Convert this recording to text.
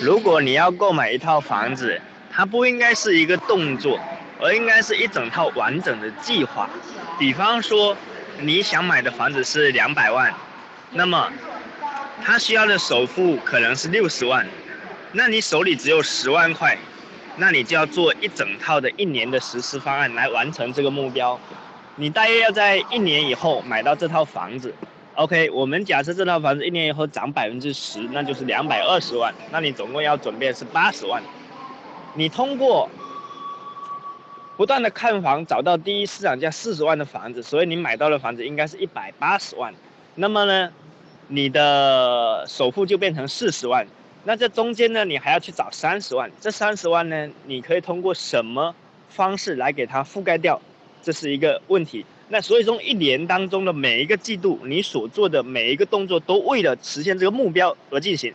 如果你要购买一套房子，它不应该是一个动作，而应该是一整套完整的计划。比方说，你想买的房子是两百万，那么它需要的首付可能是六十万，那你手里只有十万块，那你就要做一整套的一年的实施方案来完成这个目标。你大约要在一年以后买到这套房子。OK，我们假设这套房子一年以后涨百分之十，那就是两百二十万，那你总共要准备是八十万。你通过不断的看房，找到第一市场价四十万的房子，所以你买到的房子应该是一百八十万。那么呢，你的首付就变成四十万。那这中间呢，你还要去找三十万。这三十万呢，你可以通过什么方式来给它覆盖掉？这是一个问题。那所以说，一年当中的每一个季度，你所做的每一个动作，都为了实现这个目标而进行。